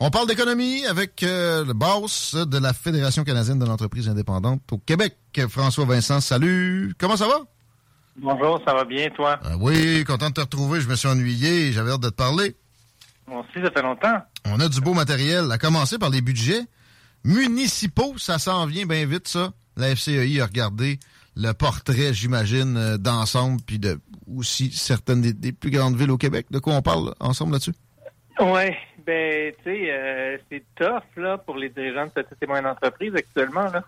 On parle d'économie avec euh, le boss de la Fédération canadienne de l'entreprise indépendante au Québec, François Vincent. Salut! Comment ça va? Bonjour, ça va bien, toi? Euh, oui, content de te retrouver. Je me suis ennuyé. J'avais hâte de te parler. Moi aussi, ça fait longtemps. On a du beau matériel, à commencer par les budgets municipaux. Ça s'en vient bien vite, ça. La FCEI a regardé le portrait, j'imagine, euh, d'ensemble, puis de aussi certaines des, plus grandes villes au Québec. De quoi on parle ensemble là-dessus? Oui, ben, tu sais, euh, c'est tough là, pour les dirigeants de petites et moyennes entreprises actuellement. Là.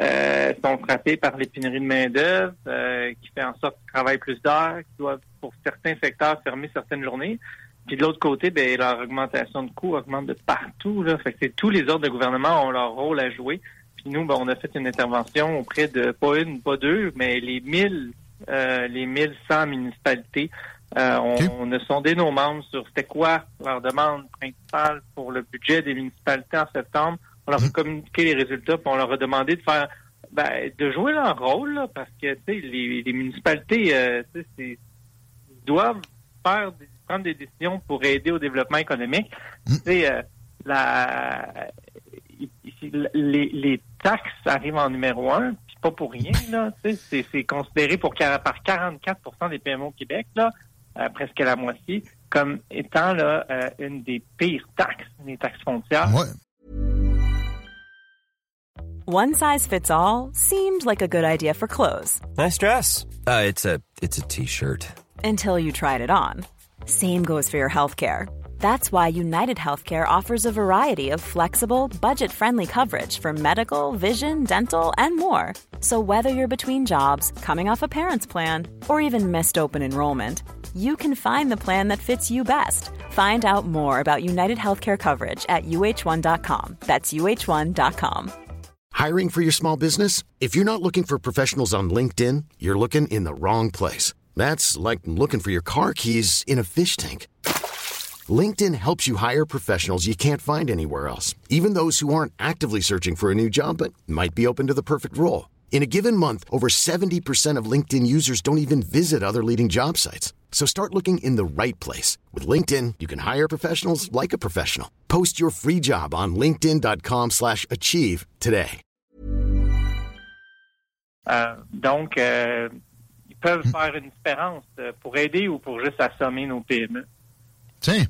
Euh, sont frappés par l'épénurie de main-d'œuvre, euh, qui fait en sorte qu'ils travaillent plus d'heures, qu'ils doivent, pour certains secteurs, fermer certaines journées. Puis de l'autre côté, ben, leur augmentation de coûts augmente de partout. Là. Fait que tous les ordres de gouvernement ont leur rôle à jouer. Puis nous, ben, on a fait une intervention auprès de pas une, pas deux, mais les mille, euh, les 1100 municipalités. Euh, on, on, a sondé nos membres sur c'était quoi leur demande principale pour le budget des municipalités en septembre. On leur a communiqué les résultats, puis on leur a demandé de faire ben, de jouer leur rôle, là, parce que les, les municipalités euh, ils doivent faire des prendre des décisions pour aider au développement économique. Mm. Euh, la, les, les, taxes arrivent en numéro un, puis pas pour rien. Là, c'est, considéré pour par 44% des PME au Québec, là, euh, presque la moitié, comme étant là, euh, une des pires taxes, les taxes foncières. Ouais. One size fits all seemed like a good idea for clothes. Nice dress. Uh, it's a it's a t-shirt. Until you tried it on. Same goes for your healthcare. That's why United Healthcare offers a variety of flexible, budget friendly coverage for medical, vision, dental, and more. So, whether you're between jobs, coming off a parent's plan, or even missed open enrollment, you can find the plan that fits you best. Find out more about United Healthcare coverage at uh1.com. That's uh1.com. Hiring for your small business? If you're not looking for professionals on LinkedIn, you're looking in the wrong place. That's like looking for your car keys in a fish tank. LinkedIn helps you hire professionals you can't find anywhere else, even those who aren't actively searching for a new job but might be open to the perfect role. In a given month, over 70% of LinkedIn users don't even visit other leading job sites. So start looking in the right place. With LinkedIn, you can hire professionals like a professional. Post your free job on linkedin.com slash achieve today. Uh, donc, uh... peuvent faire une différence euh, pour aider ou pour juste assommer nos PME. Tiens,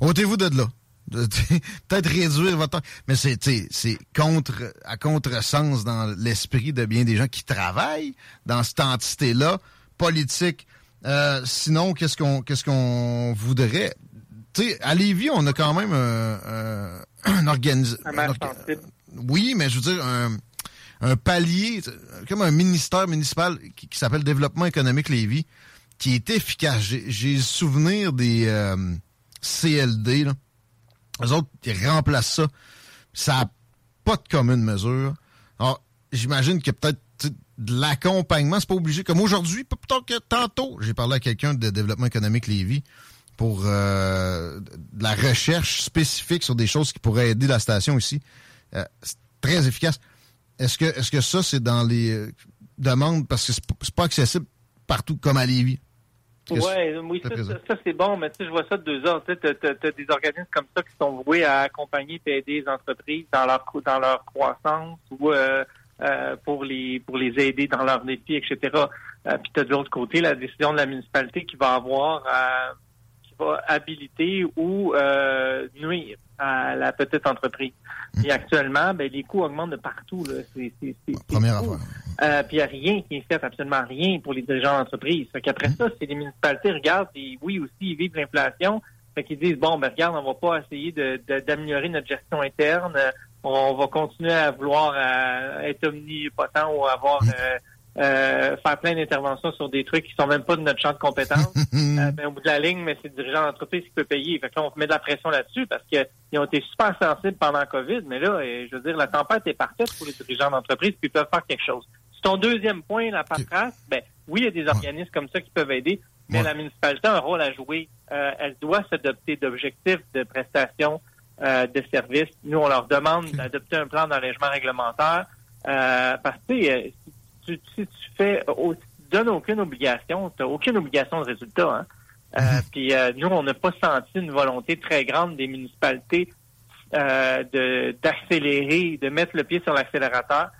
ôtez-vous de là. Peut-être réduire votre temps. Mais c'est, c'est contre, à contresens dans l'esprit de bien des gens qui travaillent dans cette entité-là, politique. Euh, sinon, qu'est-ce qu'on, qu'est-ce qu'on voudrait? sais, à Lévis, on a quand même un, un, organisme. oui, mais je veux dire, un, un palier, comme un ministère municipal qui, s'appelle Développement économique Lévis, qui est efficace. J'ai le souvenir des euh, CLD. Là. Eux autres, ils remplacent ça. Ça n'a pas de commune mesure. Alors, j'imagine que peut-être de l'accompagnement, c'est pas obligé. Comme aujourd'hui, plutôt que tantôt, j'ai parlé à quelqu'un de développement économique Lévis pour euh, de la recherche spécifique sur des choses qui pourraient aider la station ici. Euh, c'est très efficace. Est-ce que, est-ce que ça, c'est dans les euh, demandes? Parce que c'est pas accessible partout comme à Lévis? Ouais, oui, ça, c'est bon, mais tu sais, je vois ça de deux ans. Tu as, des organismes comme ça qui sont voués à accompagner et aider les entreprises dans leur dans leur croissance ou euh, euh, pour les pour les aider dans leurs défis, etc. puis tu as de l'autre côté la décision de la municipalité qui va avoir va habiliter ou euh, nuire à la petite entreprise. Et actuellement, ben, les coûts augmentent de partout. Là. C'est, c'est, c'est, c'est Première affaire. Euh, puis il n'y a rien qui est fait, absolument rien pour les dirigeants d'entreprise. Fait qu'après ça, si les municipalités regardent, et oui aussi, ils vivent l'inflation, fait qu'ils disent, bon, ben regarde, on va pas essayer de, de- d'améliorer notre gestion interne, euh, on va continuer à vouloir euh, être omnipotent ou avoir euh, euh, faire plein d'interventions sur des trucs qui sont même pas de notre champ de compétences. Euh, ben, au bout de la ligne, mais c'est le dirigeant d'entreprise qui peut payer. Fait que là, on met de la pression là-dessus parce qu'ils ont été super sensibles pendant la COVID, mais là, euh, je veux dire, la tempête est parfaite pour les dirigeants d'entreprise, puis ils peuvent faire quelque chose. C'est ton deuxième point, la paperasse, ben oui, il y a des organismes comme ça qui peuvent aider, mais Ouais. la municipalité a un rôle à jouer. Euh, elle doit s'adopter d'objectifs de prestations euh, de services. Nous, on leur demande d'adopter un plan d'allègement réglementaire euh, parce que euh, si tu, si tu fais, tu donnes aucune obligation, tu n'as aucune obligation de résultat. Hein? Euh, Puis euh, nous, on n'a pas senti une volonté très grande des municipalités euh, de d'accélérer, de mettre le pied sur l'accélérateur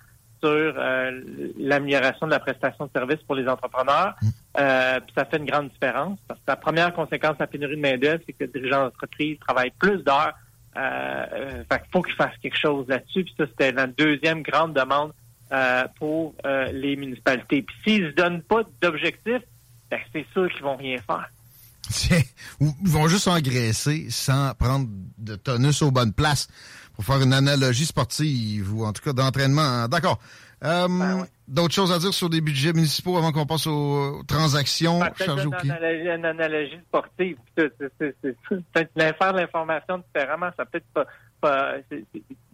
sur euh, l'amélioration de la prestation de services pour les entrepreneurs. Euh, puis ça fait une grande différence parce que la première conséquence de la pénurie de main-d'œuvre, c'est que les dirigeants d'entreprise travaillent plus d'heures. Euh, euh, faut qu'ils fassent quelque chose là-dessus. Puis ça, c'était la deuxième grande demande euh, pour euh, les municipalités. Puis s'ils ne se donnent pas d'objectifs, ben, c'est sûr qu'ils vont rien faire. Ils vont juste engraisser sans prendre de tonus aux bonnes places. Pour faire une analogie sportive ou en tout cas d'entraînement. D'accord. Euh, Ben. D'autres choses à dire sur des budgets municipaux avant qu'on passe aux transactions Peut-être chargées au une, analogie, une analogie sportive. Faire l'information différemment, ça peut être pas, pas c'est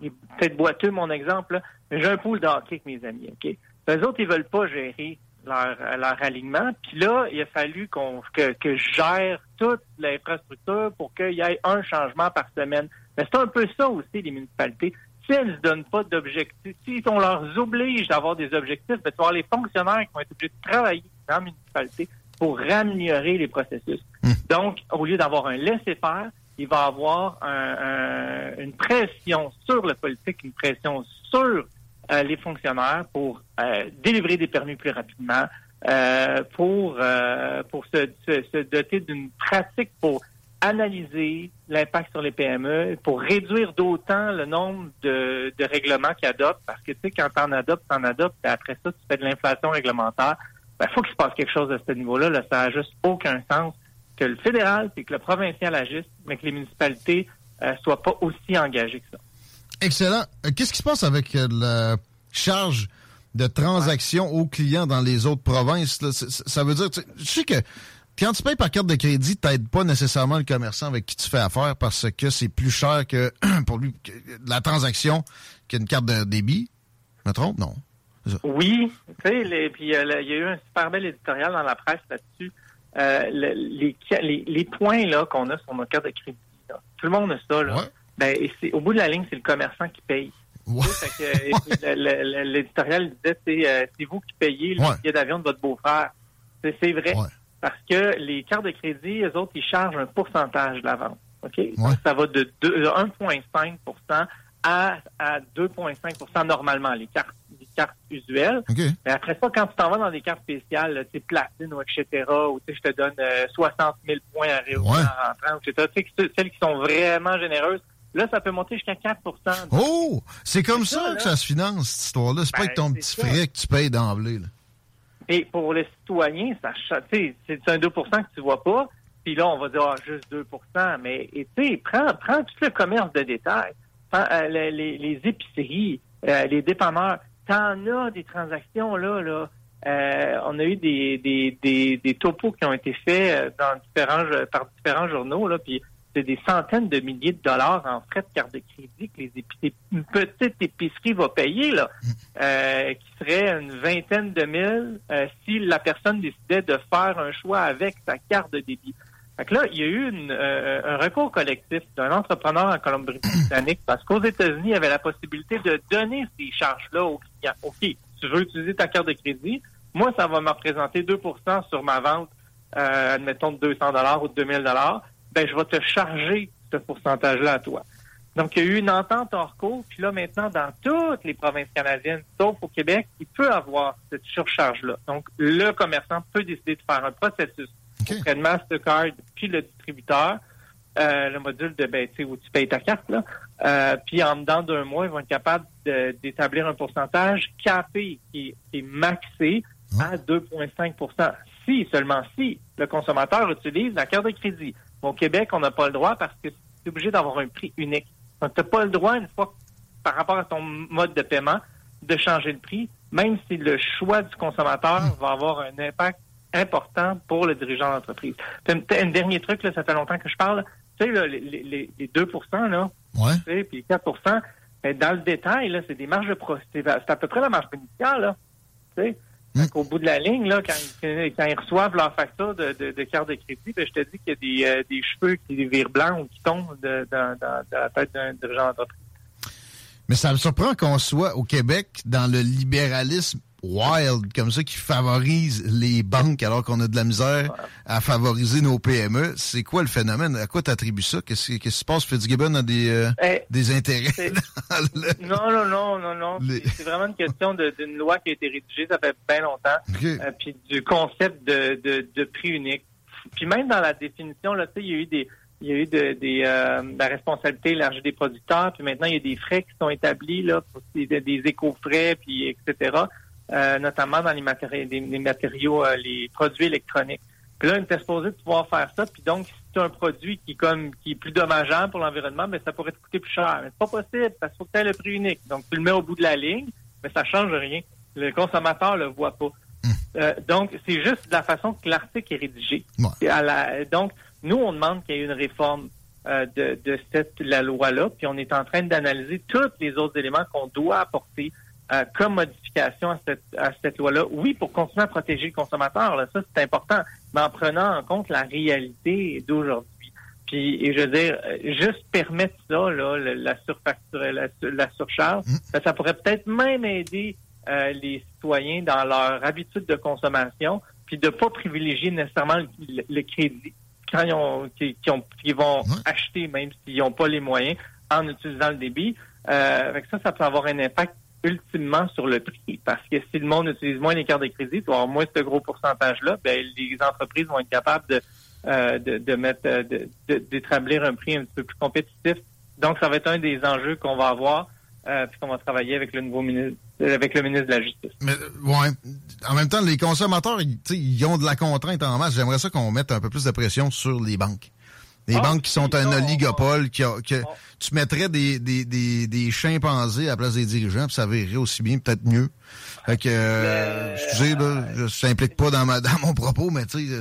peut-être boiteux mon exemple, là, mais j'ai un pool de hockey avec mes amis, OK? Les autres, ils veulent pas gérer leur, leur alignement. Puis là, il a fallu qu'on que, que je gère toute l'infrastructure pour qu'il y ait un changement par semaine. Mais c'est un peu ça aussi, les municipalités. Si elles ne donnent pas d'objectifs, si on leur oblige d'avoir des objectifs, ben, tu vas avoir les fonctionnaires qui vont être obligés de travailler dans la municipalité pour améliorer les processus. Donc, au lieu d'avoir un laisser-faire, il va avoir un- un- une pression sur le politique, une pression sur euh, les fonctionnaires pour euh, délivrer des permis plus rapidement, euh, pour euh, pour se, se- se doter d'une pratique pour analyser l'impact sur les PME, pour réduire d'autant le nombre de, de règlements qu'ils adoptent, parce que tu sais, quand t'en adoptes, t'en adoptes, et après ça, tu fais de l'inflation réglementaire. Il faut qu'il se passe quelque chose à ce niveau-là. Là, ça n'a juste aucun sens que le fédéral et que le provincial agissent, mais que les municipalités euh, soient pas aussi engagées que ça. Excellent. Euh, Qu'est-ce qui se passe avec euh, la charge de transaction aux clients dans les autres provinces? Ça veut dire, tu sais, je sais que quand tu payes par carte de crédit, t'aides pas nécessairement le commerçant avec qui tu fais affaire parce que c'est plus cher que pour lui que la transaction qu'une carte de débit. Je me trompe? Non. Oui, tu sais, puis euh, il y a eu un super bel éditorial dans la presse là-dessus. Euh, le- les, les, les points là qu'on a sur nos cartes de crédit, là, tout le monde a ça. Là. Ouais. Ben, au bout de la ligne, c'est le commerçant qui paye. Ouais. Euh, l'éditorial disait c'est, euh, c'est vous qui payez le Ouais. billet d'avion de votre beau-frère. C'est, vrai. Ouais. Parce que les cartes de crédit, les autres, ils chargent un pourcentage de la vente. OK? Donc, ça va de, deux- de 1,5 à, à 2,5% normalement, les cartes, les cartes usuelles. Mais après ça, quand tu t'en vas dans des cartes spéciales, tu platine ou etc., ou tu sais, je te donne euh, 60 000 points à réouvrir en rentrant, etc., tu sais, que celles qui sont vraiment généreuses, là, ça peut monter jusqu'à 4% Oh! C'est comme ça, que ça se finance, cette histoire-là. C'est pas Ben, avec ton petit frais que tu payes d'emblée. Et pour le citoyen, ça, cha- tu sais, c'est un 2% que tu vois pas. Puis là, on va dire ah, juste 2% Mais tu sais, prends, prends tout le commerce de détail, prends, euh, les, les- les épiceries, euh, les dépanneurs. T'en as des transactions là, là. Euh, on a eu des, des, des, des topos qui ont été faits dans différents par différents journaux là. Puis c'est des centaines de milliers de dollars en frais de carte de crédit que les épiceries, une petite épicerie va payer là euh, qui serait une vingtaine de mille euh, si la personne décidait de faire un choix avec sa carte de débit. Fait que là, il y a eu une, euh, un recours collectif d'un entrepreneur en Colombie-Britannique parce qu'aux États-Unis, il y avait la possibilité de donner ces charges-là aux clients. OK, tu veux utiliser ta carte de crédit, moi, ça va me représenter 2% sur ma vente, euh, admettons, de 200 ou de 2000 ben je vais te charger ce pourcentage-là à toi. Donc, il y a eu une entente hors cours, puis là, maintenant, dans toutes les provinces canadiennes, sauf au Québec, il peut avoir cette surcharge-là. Donc, le commerçant peut décider de faire un processus auprès de Mastercard puis le distributeur. Euh, le module de ben, où tu payes ta carte. Là. Euh, puis en dedans d'un mois, ils vont être capables d'établir un pourcentage capé qui, est maxé à 2,5% Si, seulement si, le consommateur utilise la carte de crédit. Au Québec, on n'a pas le droit parce que c'est obligé d'avoir un prix unique. Donc, tu n'as pas le droit, une fois par rapport à ton mode de paiement, de changer le prix, même si le choix du consommateur va avoir un impact important pour le dirigeant d'entreprise. Un dernier truc, là, ça fait longtemps que je parle, tu sais, les, 2 là, ouais. puis 4 ben, dans le détail, là, c'est des marges de profit. C'est à peu près la marge initiale, là. Tu sais, hmm. Au bout de la ligne, là, quand, ils reçoivent leur facture de, de, carte de crédit, ben, je te dis qu'il y a des, euh, des cheveux qui virent blancs ou qui tombent de, dans, dans, la tête d'un dirigeant d'entreprise. Mais ça me surprend qu'on soit au Québec dans le libéralisme wild comme ça qui favorise les banques alors qu'on a de la misère à favoriser nos PME. C'est quoi le phénomène? À quoi tu attribues ça? Qu'est-ce qui se passe? Fitzgibbon a des, euh, eh, des intérêts? Non, non, non, non, non. C'est vraiment une question d'une loi qui a été rédigée, ça fait bien longtemps. Euh, puis du concept de, de, de, prix unique. Puis même dans la définition, là, il y a eu des il y a eu de, des, euh, la responsabilité élargie des producteurs, puis maintenant il y a des frais qui sont établis là, pour des, des éco-frais, puis etc. Euh, notamment dans les matériaux, les, matériaux, euh, les produits électroniques. Puis là, on était supposé pouvoir faire ça. Puis donc, si c'est un produit qui est comme qui est plus dommageable pour l'environnement, mais ça pourrait te coûter plus cher. Mais c'est pas possible parce qu'il faut que tu le prix unique. Donc, tu le mets au bout de la ligne, mais ça change rien. Le consommateur le voit pas. Hmm. Euh, donc, c'est juste la façon que l'article est rédigé. donc, nous, on demande qu'il y ait une réforme de, de cette la loi-là, puis on est en train d'analyser tous les autres éléments qu'on doit apporter euh, comme modification à cette, à cette loi-là. Oui, pour continuer à protéger le consommateur, là, ça c'est important, mais en prenant en compte la réalité d'aujourd'hui. Puis, et je veux dire, euh, juste permettre ça, là, la surfacture, la, surcharge, mm. ben, ça pourrait peut-être même aider euh, les citoyens dans leur habitude de consommation, puis de pas privilégier nécessairement le, crédit quand ils, ont, qui, ont, vont acheter, même s'ils n'ont pas les moyens, en utilisant le débit. avec ça, ça peut avoir un impact ultimement sur le prix. Parce que si le monde utilise moins les cartes de crédit, avoir moins ce gros pourcentage-là, ben, les entreprises vont être capables de, euh, de, euh, d'établir un prix un petit peu plus compétitif. Donc, ça va être un des enjeux qu'on va avoir, euh, puis qu'on va travailler avec le nouveau ministre, avec le ministre de la Justice. Mais, ouais. En même temps, les consommateurs, ils ont de la contrainte en masse. J'aimerais ça qu'on mette un peu plus de pression sur les banques. Les ah, banques qui sont un oligopole, qui, que tu mettrais des, des, des, des, chimpanzés à la place des dirigeants, puis ça verrait aussi bien, peut-être mieux. Fait que, euh, excusez, là, je s'implique pas dans, ma, dans mon propos, mais tu sais...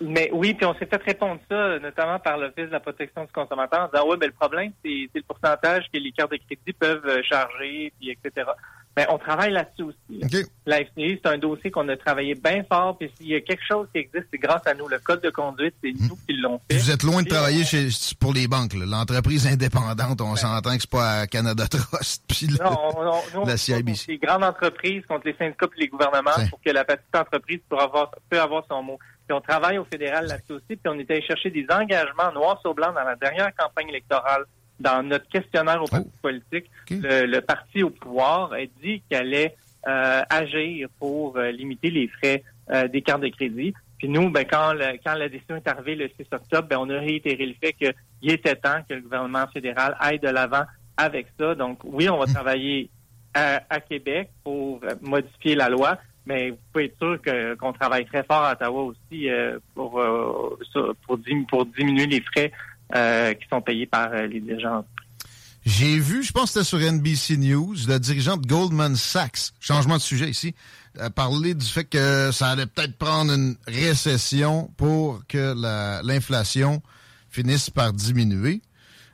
Mais oui, puis on s'est fait répondre ça, notamment par l'Office de la protection du consommateur, en disant, oui, mais le problème, c'est le pourcentage que les cartes de crédit peuvent euh, charger, puis etc. Ben, on travaille là-dessus aussi. La FCI, c'est un dossier qu'on a travaillé bien fort. Puis s'il y a quelque chose qui existe, c'est grâce à nous. Le code de conduite, c'est hmm. nous qui l'ont fait. Vous êtes loin de travailler chez, pour les banques. L'entreprise indépendante, on s'entend que c'est pas à Canada Trust puis non, la CIBC. Les grandes entreprises contre les syndicats et les gouvernements pour que la petite entreprise puisse avoir, peut avoir son mot. Puis on travaille au fédéral là-dessus aussi. Puis on était allé chercher des engagements noir sur blanc dans la dernière campagne électorale dans notre questionnaire au parti oh. politique, le, parti au pouvoir a dit qu'il allait euh, agir pour euh, limiter les frais euh, des cartes de crédit. Puis nous, ben, quand, quand la décision est arrivée le 6 octobre, ben, on a réitéré le fait qu'il était temps que le gouvernement fédéral aille de l'avant avec ça. Donc oui, on va travailler à, Québec pour modifier la loi, mais vous pouvez être sûr qu'on travaille très fort à Ottawa aussi pour, pour, pour diminuer les frais euh, qui sont payés par euh, les dirigeants. J'ai vu, je pense que c'était sur NBC News, la dirigeante Goldman Sachs, changement de sujet ici, parler du fait que ça allait peut-être prendre une récession pour que l'inflation finisse par diminuer.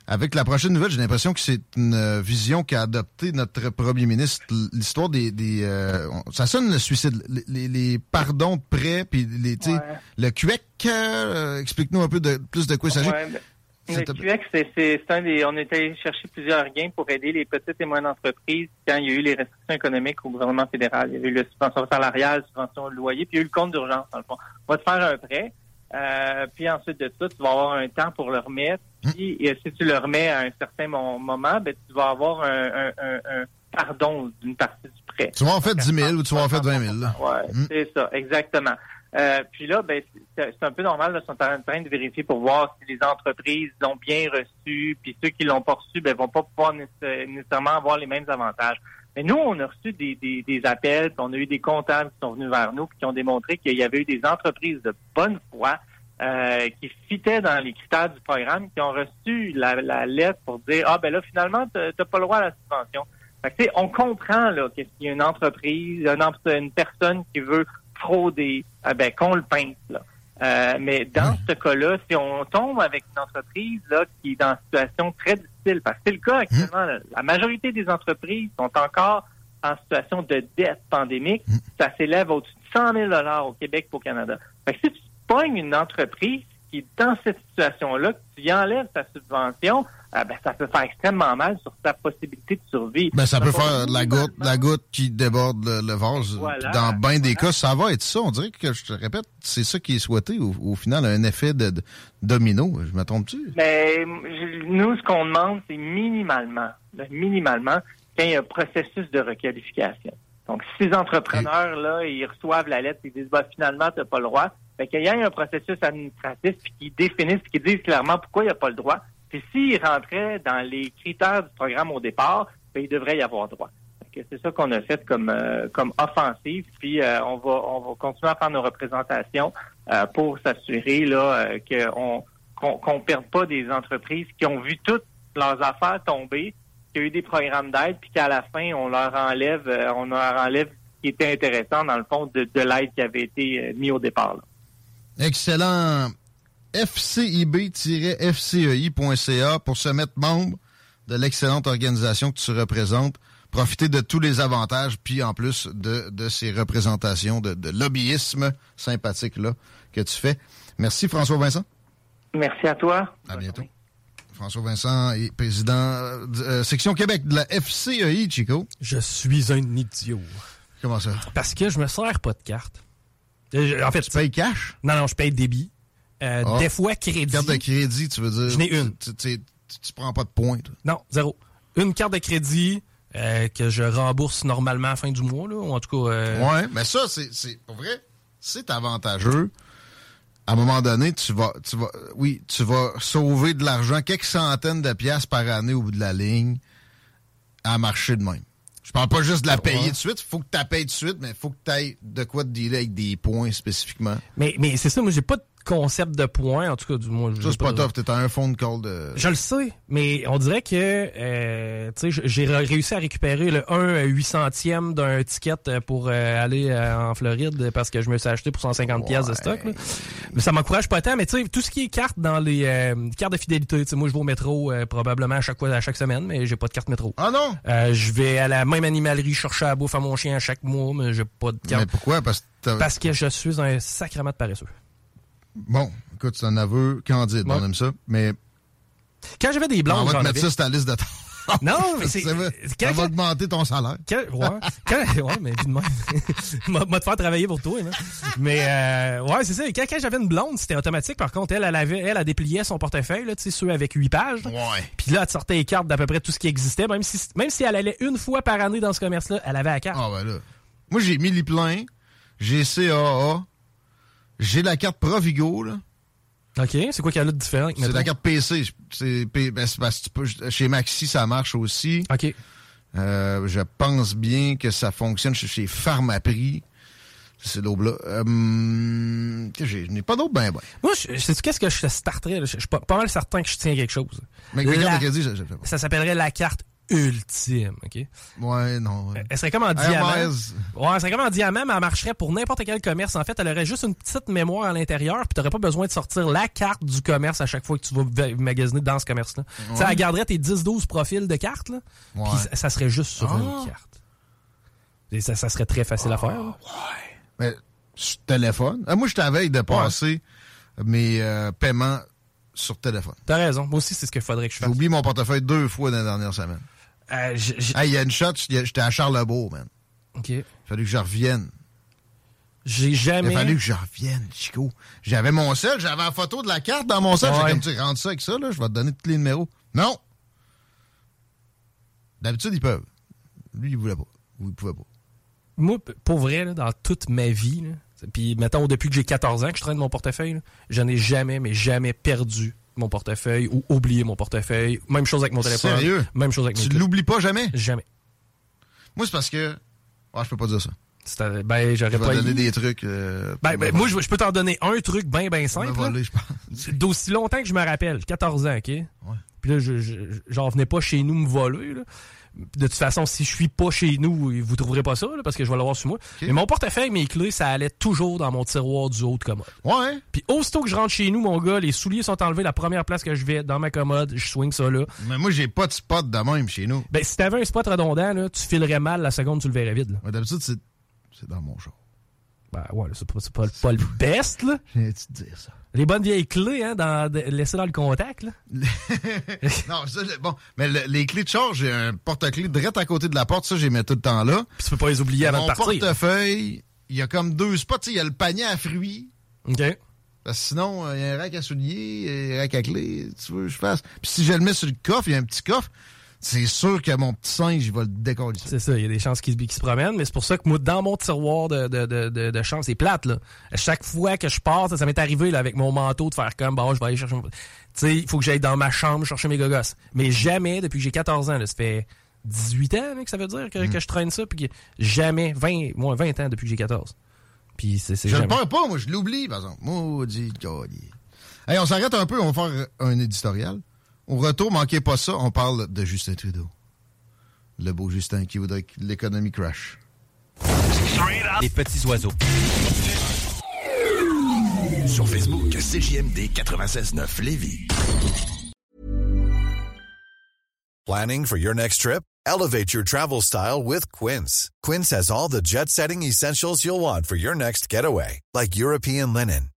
Avec la prochaine nouvelle, j'ai l'impression que c'est une vision qu'a adoptée notre premier ministre. L'histoire des, des euh, ça sonne le suicide, les, les pardons de prêts, puis les, le QEC. Explique-nous un peu de, plus de quoi il s'agit. Le QX, c'est un des. On est allé chercher plusieurs gains pour aider les petites et moyennes entreprises quand il y a eu les restrictions économiques au gouvernement fédéral. Il y a eu la subvention salariale, subvention de loyer, puis il y a eu le compte d'urgence, dans le fond. On va te faire un prêt, euh, puis ensuite de ça, tu vas avoir un temps pour le remettre. Hum. Puis et si tu le remets à un certain moment, ben, tu vas avoir un, pardon d'une partie du prêt. Tu vas en faire 10 000 ou tu vas en faire 20 000. Oui, c'est ça, exactement. Euh, puis là, ben, c'est un peu normal, là, sont en train de vérifier pour voir si les entreprises l'ont bien reçu, puis ceux qui l'ont pas reçu, ben, vont pas pouvoir nécessairement avoir les mêmes avantages. Mais nous, on a reçu des, des, des appels, puis on a eu des comptables qui sont venus vers nous, puis qui ont démontré qu'il y avait eu des entreprises de bonne foi euh, qui fitaient dans les critères du programme, qui ont reçu la, la lettre pour dire ah ben là finalement tu n'as pas le droit à la subvention. Fait que, on comprend là qu'il y a une entreprise, une, une personne qui veut frauder, ah ben, qu'on le pince. Là. Euh, mais dans ce cas-là, si on tombe avec une entreprise là, qui est dans une situation très difficile, parce que c'est le cas actuellement, la majorité des entreprises sont encore en situation de dette pandémique, ça s'élève au-dessus de 100 000 au Québec et au Canada. Fait que si tu pognes une entreprise qui est dans cette situation-là, que tu y enlèves ta subvention, ah, ben, ça peut faire extrêmement mal sur ta possibilité de survie. Ben, ça, peut faire la goutte, la goutte qui déborde le, vase. Dans bien des cas, ça va être ça. On dirait que, je te répète, c'est ça qui est souhaité. Au, final, un effet de, domino. Je me trompe-tu? Mais nous, ce qu'on demande, c'est minimalement, minimalement, qu'il y ait un processus de requalification. Donc, si ces entrepreneurs-là, ils reçoivent la lettre et ils disent, bah, finalement, tu n'as pas le droit, fait qu'il y ait un processus administratif qui définisse, qui dise clairement pourquoi il n'y a pas le droit, puis s'il rentrait dans les critères du programme au départ, ben, il devrait y avoir droit. C'est ça qu'on a fait comme euh, comme offensive. Puis euh, on va on va continuer à faire nos représentations euh, pour s'assurer là qu'on qu'on perde pas des entreprises qui ont vu toutes leurs affaires tomber, qui ont eu des programmes d'aide, puis qu'à la fin on leur enlève on leur enlève ce qui était intéressant dans le fond de, l'aide qui avait été mis au départ. Excellent fcib-fcei.ca pour se mettre membre de l'excellente organisation que tu représentes. Profiter de tous les avantages, puis en plus de, de ces représentations de, de lobbyisme sympathique là que tu fais. Merci François Vincent. Merci à toi. À bientôt. François Vincent est président euh, section Québec de la FCEI, Chico. Je suis un idiot. Comment ça? Parce que je me sers pas de carte. En fait, tu payes cash? Non, non, je paye débit. Euh, ah. Des fois, crédit. Carte de crédit, tu veux dire? Je n'ai une. Tu, tu, prends pas de points, Non, zéro. Une carte de crédit euh, que je rembourse normalement à la fin du mois, là, ou en tout cas... Euh... Ouais, mais ça, c'est pour vrai, c'est avantageux. À un moment donné, tu vas, tu vas, oui, tu vas sauver de l'argent, quelques centaines de piastres par année au bout de la ligne, à marcher de même. Je parle pas juste de la payer de suite. Il faut que tu la payes de suite, mais il faut que tu ailles de quoi te dealer avec des points spécifiquement. Mais, mais c'est ça, moi, j'ai pas de concept de points, en tout cas, du moins. Ça, c'est pas, top, t'es un fond de call de. Je le sais, mais on dirait que, euh, tu sais, j'ai réussi à récupérer le 1 800e d'un ticket euh, pour euh, aller euh, en Floride parce que je me suis acheté pour 150 pièces de stock. Mais ça m'encourage pas tant, mais tu sais, tout ce qui est carte dans les cartes de fidélité, tu sais, moi, je vais au métro probablement à chaque, à chaque semaine, mais j'ai pas de carte métro. Ah non? je vais à la même animalerie chercher à la bouffe à mon chien à chaque mois, mais j'ai pas de carte. Mais pourquoi? Parce que, parce que je suis un sacrement de paresseux. Bon, écoute, c'est un aveu candide, on aime ça, mais... Quand j'avais des blondes, On va te mettre ça sur ta liste de non, mais c'est. Ça va, quand, va augmenter ton salaire. Quand, ouais, quand, ouais, mais dis-moi. m'a te faire travailler pour toi, là. Mais, euh, ouais, c'est ça. Quand, quand j'avais une blonde, c'était automatique. Par contre, elle, elle avait, elle, a déplié son portefeuille, là, tu sais, ceux avec huit pages. Ouais. Puis là, elle sortait les cartes d'à peu près tout ce qui existait. Même si, même si elle allait une fois par année dans ce commerce-là, elle avait la carte. Ah, ben là. Moi, j'ai mis les pleins. J'ai CAA. J'ai la carte Provigo, là. OK. C'est quoi qu'il y a de différent? C'est la carte PC. C'est, ben, chez Maxi, ça marche aussi. OK. Euh, je pense bien que ça fonctionne chez, Pharmaprix. C'est l'aube là. Euh, je n'ai pas d'autre ben, ben. Moi, sais-tu qu'est-ce que je starterais? Je suis pas, mal certain que je tiens quelque chose. Mais la, crédit, ça s'appellerait la carte ultime, OK? Ouais, non. Elle serait comme en diamant. Ouais, elle serait comme en diamant, mais elle marcherait pour n'importe quel commerce. En fait, elle aurait juste une petite mémoire à l'intérieur, puis t'aurais pas besoin de sortir la carte du commerce à chaque fois que tu vas magasiner dans ce commerce-là. Ça elle garderait tes 10-12 profils de cartes, là, puis ça serait juste sur une ah. carte. Et ça, ça serait très facile à faire. Ouais. Mais téléphone. Ah, moi, je t'avais de passer mes euh, paiements sur téléphone. T'as raison. Moi aussi, c'est ce qu'il faudrait que je fasse. J'ai oublié mon portefeuille deux fois dans la dernière semaine. Euh, il y a une shot, j'étais à Charlebourg, man. OK. Il fallu que je revienne. J'ai jamais. Il a fallu que je revienne, Chico. J'avais mon sel, j'avais la photo de la carte dans mon sel. J'ai comme, tu rentres ça avec ça, là, je vais te donner tous les numéros. Non! D'habitude, ils peuvent. Lui, il voulait pas. Ou il pouvait pas. Moi, pour vrai, là, dans toute ma vie, Puis, mettons, depuis que j'ai 14 ans que je traîne mon portefeuille, là, je n'ai jamais, mais jamais perdu mon portefeuille ou oublié mon portefeuille. Même chose avec mon téléphone. Sérieux? Même chose avec mes Tu l'oublies pas jamais? Jamais. Moi, c'est parce que. Ah, je peux pas dire ça. Ben, Je j'aurais pas donner eu- des trucs. euh, Ben, ben, moi, je, je peux t'en donner un truc bien, bien simple. D'aussi longtemps que je me rappelle, 14 ans, OK? Puis là, je, je- j'en venais pas chez nous me voler. Là. De toute façon, si je suis pas chez nous, vous trouverez pas ça, là, parce que je vais l'avoir sur moi. Mais mon portefeuille, mes clés, ça allait toujours dans mon tiroir du haut de commode. Ouais. Puis aussitôt que je rentre chez nous, mon gars, les souliers sont enlevés, la première place que je vais, dans ma commode, je swing ça là. Mais moi, j'ai pas de spot de même chez nous. Ben, si t'avais un spot redondant, là, tu filerais mal la seconde, tu le verrais vide. Ouais, D'habitude, c'est dans mon char. Ben ouais, c'est pas, pas, pas le best, là. J'ai te dire ça. Les bonnes vieilles clés, hein, dans, de- dans le contact, là. non, ça, bon. Mais le- les clés de char, j'ai un porte-clés direct à côté de la porte. Ça, j'ai mis tout le temps là. Puis tu peux pas les oublier avant Mon de partir. portefeuille, il y a comme deux spots. Tu sais, Il y a le panier à fruits. OK. Parce que sinon, euh, il y a un rack à souliers, un rack à clés. Tu veux que je fasse. Puis si je le mets sur le coffre, il y a un petit coffre. C'est sûr que mon petit singe, il va le décoller. C'est ça, il y a des chances qu'ils se- promènent, mais c'est pour ça que moi, dans mon tiroir de, de, de, chambre, c'est plate, là. À chaque fois que je pars, ça, ça m'est arrivé, là, avec mon manteau, de faire comme, bon, je vais aller chercher mon... Tu sais, il faut que j'aille dans ma chambre chercher mes gogos. Mais jamais, depuis que j'ai 14 ans, là, ça fait 18 ans, là, que ça veut dire que, que je traîne ça, puis que jamais, 20, moins 20 ans depuis que j'ai 14. Puis c'est Je le jamais. perds pas, moi, je l'oublie, par exemple. Maudit. Hey, on s'arrête un peu, on va faire un éditorial. Au retour, manquez pas ça, on parle de Justin Trudeau. Le beau Justin qui voudrait que l'économie crash. Les petits oiseaux. Sur Facebook, CJMD 96.9 Lévis. Planning for your next trip? Elevate your travel style with Quince. Quince has all the jet setting essentials you'll want for your next getaway, like European linen,